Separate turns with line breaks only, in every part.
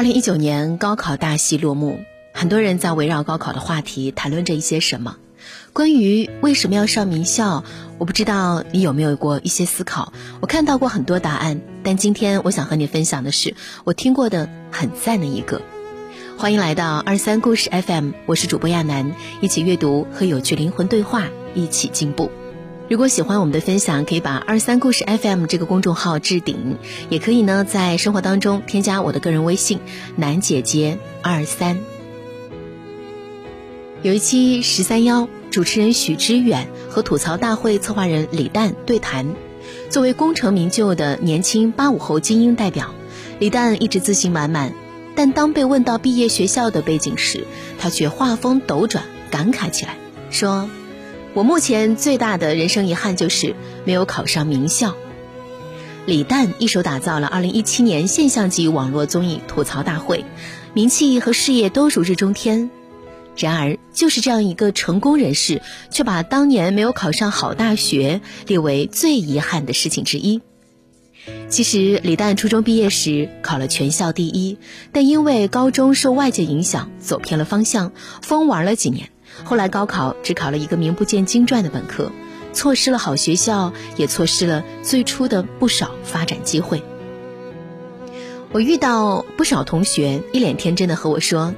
二零一九年高考大戏落幕，很多人在围绕高考的话题谈论着一些什么。关于为什么要上名校，我不知道你有没有过一些思考。我看到过很多答案，但今天我想和你分享的是我听过的很赞的一个。欢迎来到二三故事 FM，我是主播亚楠，一起阅读和有趣灵魂对话，一起进步。如果喜欢我们的分享，可以把二三故事 FM 这个公众号置顶，也可以呢在生活当中添加我的个人微信楠姐姐二三。有一期十三幺，主持人许知远和吐槽大会策划人李诞对谈。作为功成名就的年轻八五后精英代表，李诞一直自信满满，但当被问到毕业学校的背景时，他却话锋斗转，感慨起来，说。我目前最大的人生遗憾就是没有考上名校。李诞一手打造了2017年现象级网络综艺《吐槽大会》，名气和事业都如日中天。然而，就是这样一个成功人士，却把当年没有考上好大学列为最遗憾的事情之一。其实，李诞初中毕业时考了全校第一，但因为高中受外界影响走偏了方向，疯玩了几年。后来高考只考了一个名不见经传的本科，错失了好学校，也错失了最初的不少发展机会。我遇到不少同学一脸天真的和我说：“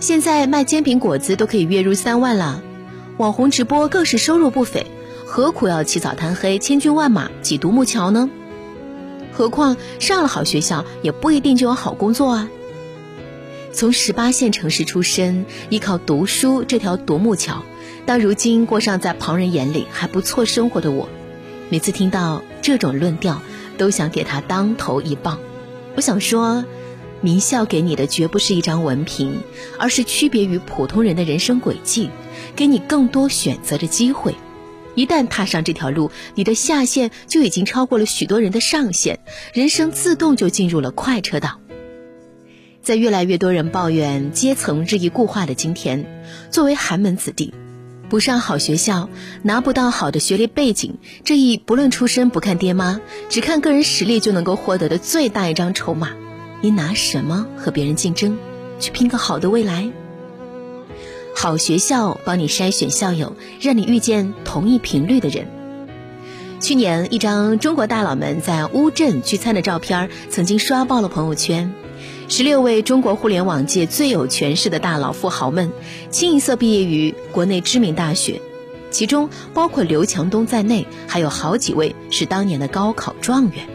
现在卖煎饼果子都可以月入三万了，网红直播更是收入不菲，何苦要起早贪黑、千军万马挤独木桥呢？何况上了好学校也不一定就有好工作啊。”从十八线城市出身，依靠读书这条独木桥，到如今过上在旁人眼里还不错生活的我，每次听到这种论调，都想给他当头一棒。我想说，名校给你的绝不是一张文凭，而是区别于普通人的人生轨迹，给你更多选择的机会。一旦踏上这条路，你的下限就已经超过了许多人的上限，人生自动就进入了快车道。在越来越多人抱怨阶层日益固化的今天，作为寒门子弟，不上好学校，拿不到好的学历背景，这一不论出身不看爹妈，只看个人实力就能够获得的最大一张筹码，你拿什么和别人竞争，去拼个好的未来？好学校帮你筛选校友，让你遇见同一频率的人。去年，一张中国大佬们在乌镇聚餐的照片，曾经刷爆了朋友圈。十六位中国互联网界最有权势的大佬富豪们，清一色毕业于国内知名大学，其中包括刘强东在内，还有好几位是当年的高考状元。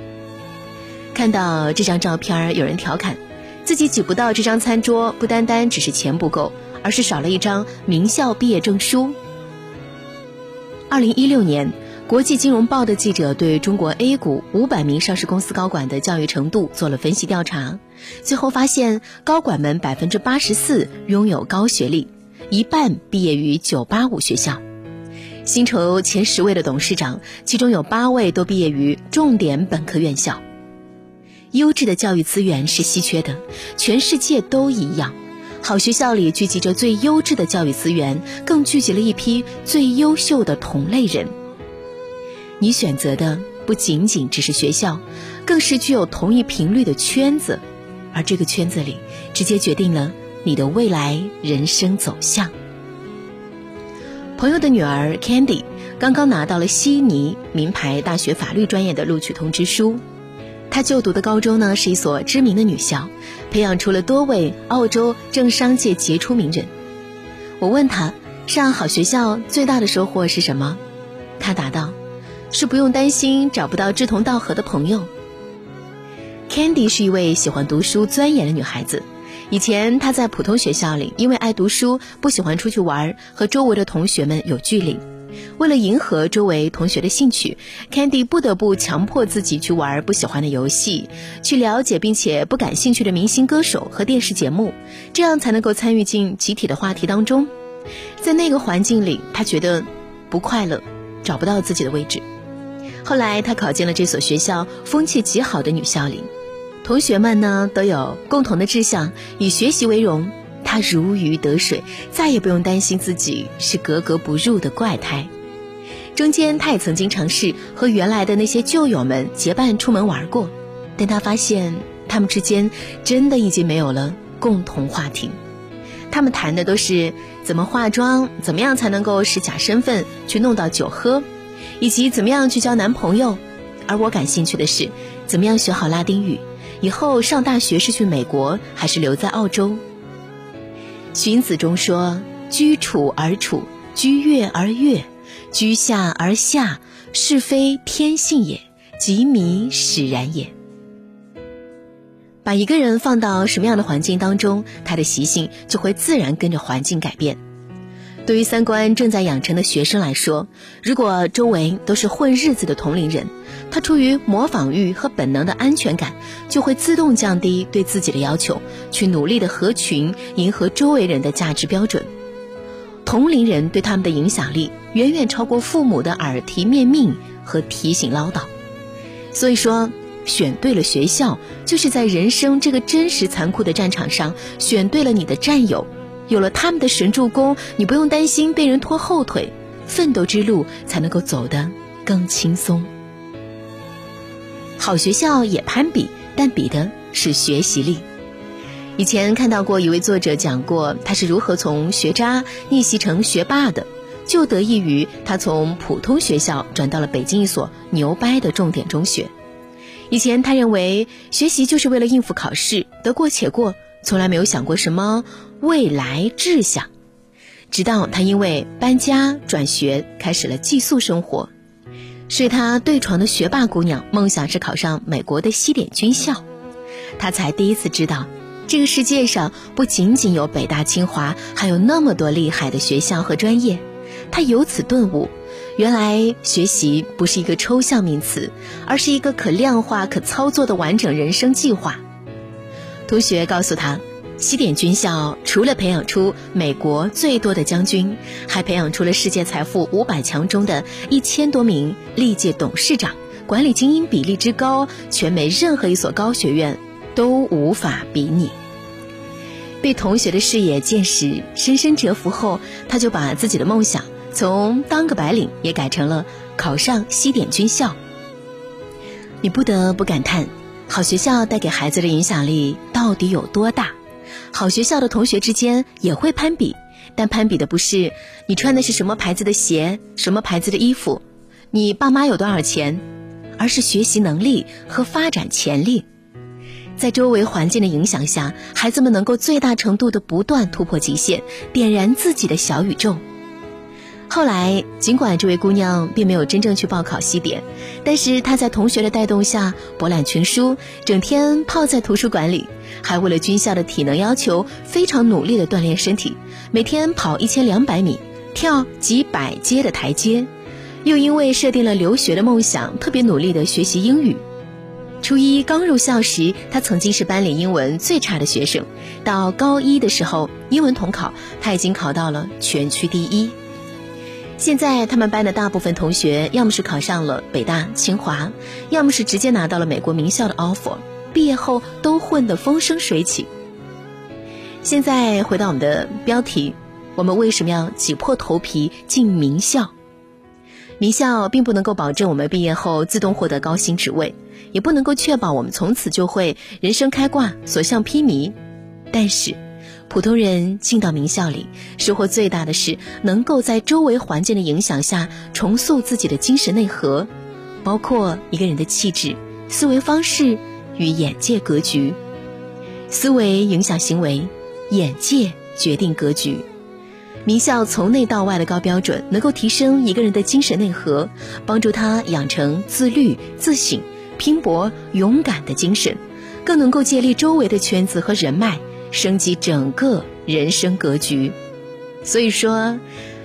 看到这张照片，有人调侃，自己挤不到这张餐桌，不单单只是钱不够，而是少了一张名校毕业证书。二零一六年。国际金融报的记者对中国 A 股五百名上市公司高管的教育程度做了分析调查，最后发现高管们百分之八十四拥有高学历，一半毕业于九八五学校。薪酬前十位的董事长，其中有八位都毕业于重点本科院校。优质的教育资源是稀缺的，全世界都一样。好学校里聚集着最优质的教育资源，更聚集了一批最优秀的同类人。你选择的不仅仅只是学校，更是具有同一频率的圈子，而这个圈子里直接决定了你的未来人生走向。朋友的女儿 Candy 刚刚拿到了悉尼名牌大学法律专业的录取通知书，她就读的高中呢是一所知名的女校，培养出了多位澳洲政商界杰出名人。我问她，上好学校最大的收获是什么？她答道。是不用担心找不到志同道合的朋友。Candy 是一位喜欢读书、钻研的女孩子。以前她在普通学校里，因为爱读书，不喜欢出去玩，和周围的同学们有距离。为了迎合周围同学的兴趣，Candy 不得不强迫自己去玩不喜欢的游戏，去了解并且不感兴趣的明星、歌手和电视节目，这样才能够参与进集体的话题当中。在那个环境里，她觉得不快乐，找不到自己的位置。后来，他考进了这所学校风气极好的女校里，同学们呢都有共同的志向，以学习为荣。他如鱼得水，再也不用担心自己是格格不入的怪胎。中间，他也曾经尝试和原来的那些旧友们结伴出门玩过，但他发现他们之间真的已经没有了共同话题。他们谈的都是怎么化妆，怎么样才能够使假身份去弄到酒喝，以及怎么样去交男朋友。而我感兴趣的是，怎么样学好拉丁语，以后上大学是去美国还是留在澳洲？荀子中说：“居处而处，居月而月，居下而下，是非天性也，即迷使然也。”把一个人放到什么样的环境当中，他的习性就会自然跟着环境改变。对于三观正在养成的学生来说，如果周围都是混日子的同龄人，他出于模仿欲和本能的安全感，就会自动降低对自己的要求，去努力的合群，迎合周围人的价值标准。同龄人对他们的影响力远远超过父母的耳提面命和提醒唠叨。所以说。选对了学校，就是在人生这个真实残酷的战场上选对了你的战友，有了他们的神助攻，你不用担心被人拖后腿，奋斗之路才能够走得更轻松。好学校也攀比，但比的是学习力。以前看到过一位作者讲过，他是如何从学渣逆袭成学霸的，就得益于他从普通学校转到了北京一所牛掰的重点中学。以前他认为学习就是为了应付考试，得过且过，从来没有想过什么未来志向。直到他因为搬家转学，开始了寄宿生活。睡他对床的学霸姑娘，梦想是考上美国的西点军校。他才第一次知道，这个世界上不仅仅有北大清华，还有那么多厉害的学校和专业。他由此顿悟。原来学习不是一个抽象名词，而是一个可量化、可操作的完整人生计划。同学告诉他，西点军校除了培养出美国最多的将军，还培养出了世界财富五百强中的一千多名历届董事长，管理精英比例之高，全美任何一所高学院都无法比拟。被同学的视野见识深深折服后，他就把自己的梦想。从当个白领也改成了考上西点军校，你不得不感叹，好学校带给孩子的影响力到底有多大？好学校的同学之间也会攀比，但攀比的不是你穿的是什么牌子的鞋、什么牌子的衣服，你爸妈有多少钱，而是学习能力和发展潜力。在周围环境的影响下，孩子们能够最大程度的不断突破极限，点燃自己的小宇宙。后来，尽管这位姑娘并没有真正去报考西点，但是她在同学的带动下博览群书，整天泡在图书馆里，还为了军校的体能要求非常努力的锻炼身体，每天跑一千两百米，跳几百阶的台阶，又因为设定了留学的梦想，特别努力的学习英语。初一刚入校时，她曾经是班里英文最差的学生，到高一的时候，英文统考她已经考到了全区第一。现在他们班的大部分同学，要么是考上了北大、清华，要么是直接拿到了美国名校的 offer，毕业后都混得风生水起。现在回到我们的标题，我们为什么要挤破头皮进名校？名校并不能够保证我们毕业后自动获得高薪职位，也不能够确保我们从此就会人生开挂、所向披靡，但是。普通人进到名校里，收获最大的是能够在周围环境的影响下重塑自己的精神内核，包括一个人的气质、思维方式与眼界格局。思维影响行为，眼界决定格局。名校从内到外的高标准，能够提升一个人的精神内核，帮助他养成自律、自省、拼搏、勇敢的精神，更能够建立周围的圈子和人脉。升级整个人生格局，所以说，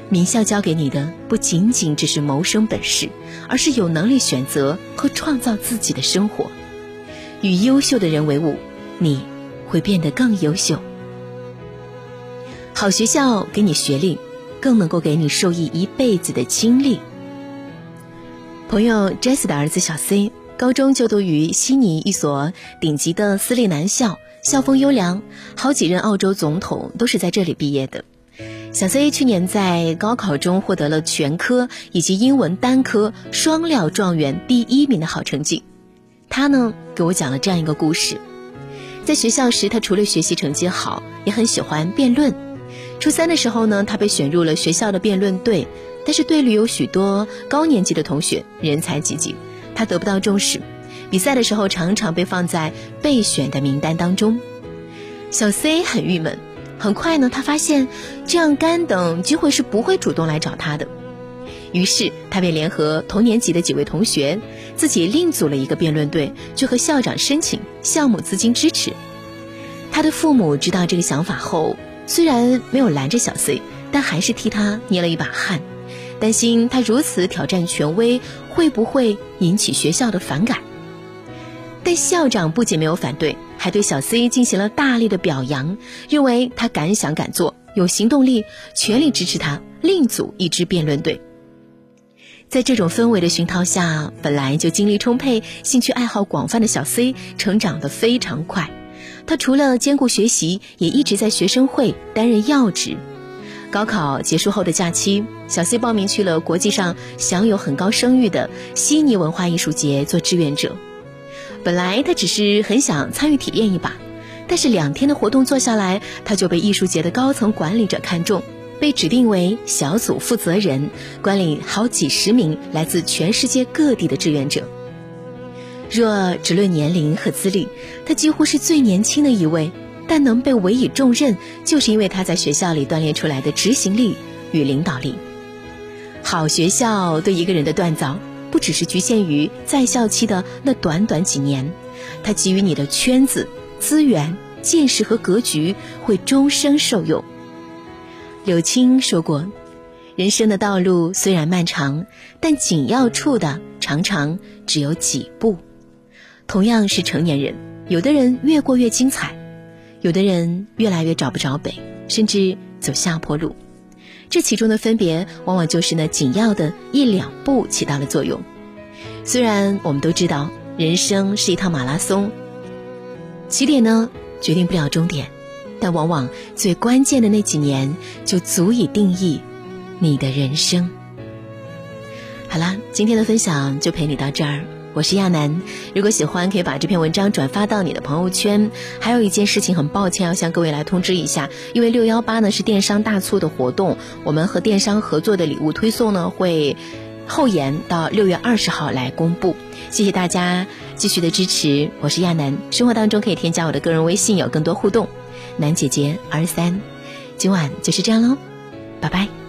名校教给你的不仅仅只是谋生本事，而是有能力选择和创造自己的生活。与优秀的人为伍，你会变得更优秀。好学校给你学历，更能够给你受益一辈子的经历。朋友 Jess 的儿子小 C，高中就读于悉尼一所顶级的私立男校。校风优良，好几任澳洲总统都是在这里毕业的。小 C 去年在高考中获得了全科以及英文单科双料状元第一名的好成绩。他呢给我讲了这样一个故事：在学校时，他除了学习成绩好，也很喜欢辩论。初三的时候呢，他被选入了学校的辩论队，但是队里有许多高年级的同学，人才济济，他得不到重视。比赛的时候，常常被放在备选的名单当中。小 C 很郁闷。很快呢，他发现这样干等机会是不会主动来找他的。于是，他便联合同年级的几位同学，自己另组了一个辩论队，去和校长申请项目资金支持。他的父母知道这个想法后，虽然没有拦着小 C，但还是替他捏了一把汗，担心他如此挑战权威会不会引起学校的反感。但校长不仅没有反对，还对小 C 进行了大力的表扬，认为他敢想敢做，有行动力，全力支持他另组一支辩论队。在这种氛围的熏陶下，本来就精力充沛、兴趣爱好广泛的小 C 成长得非常快。他除了兼顾学习，也一直在学生会担任要职。高考结束后的假期，小 C 报名去了国际上享有很高声誉的悉尼文化艺术节做志愿者。本来他只是很想参与体验一把，但是两天的活动做下来，他就被艺术节的高层管理者看中。被指定为小组负责人，管理好几十名来自全世界各地的志愿者。若只论年龄和资历，他几乎是最年轻的一位，但能被委以重任，就是因为他在学校里锻炼出来的执行力与领导力。好学校对一个人的锻造，不只是局限于在校期的那短短几年，它给予你的圈子、资源、见识和格局，会终生受用。柳青说过：“人生的道路虽然漫长，但紧要处的常常只有几步。同样是成年人，有的人越过越精彩，有的人越来越找不着北，甚至走下坡路。这其中的分别，往往就是那紧要的一两步起到了作用。虽然我们都知道，人生是一趟马拉松，起点呢决定不了终点。”但往往最关键的那几年，就足以定义你的人生。好啦，今天的分享就陪你到这儿。我是亚楠，如果喜欢，可以把这篇文章转发到你的朋友圈。还有一件事情，很抱歉要向各位来通知一下，因为六幺八呢是电商大促的活动，我们和电商合作的礼物推送呢会后延到六月二十号来公布。谢谢大家继续的支持，我是亚楠。生活当中可以添加我的个人微信，有更多互动。楠姐姐二三，今晚就是这样喽，拜拜。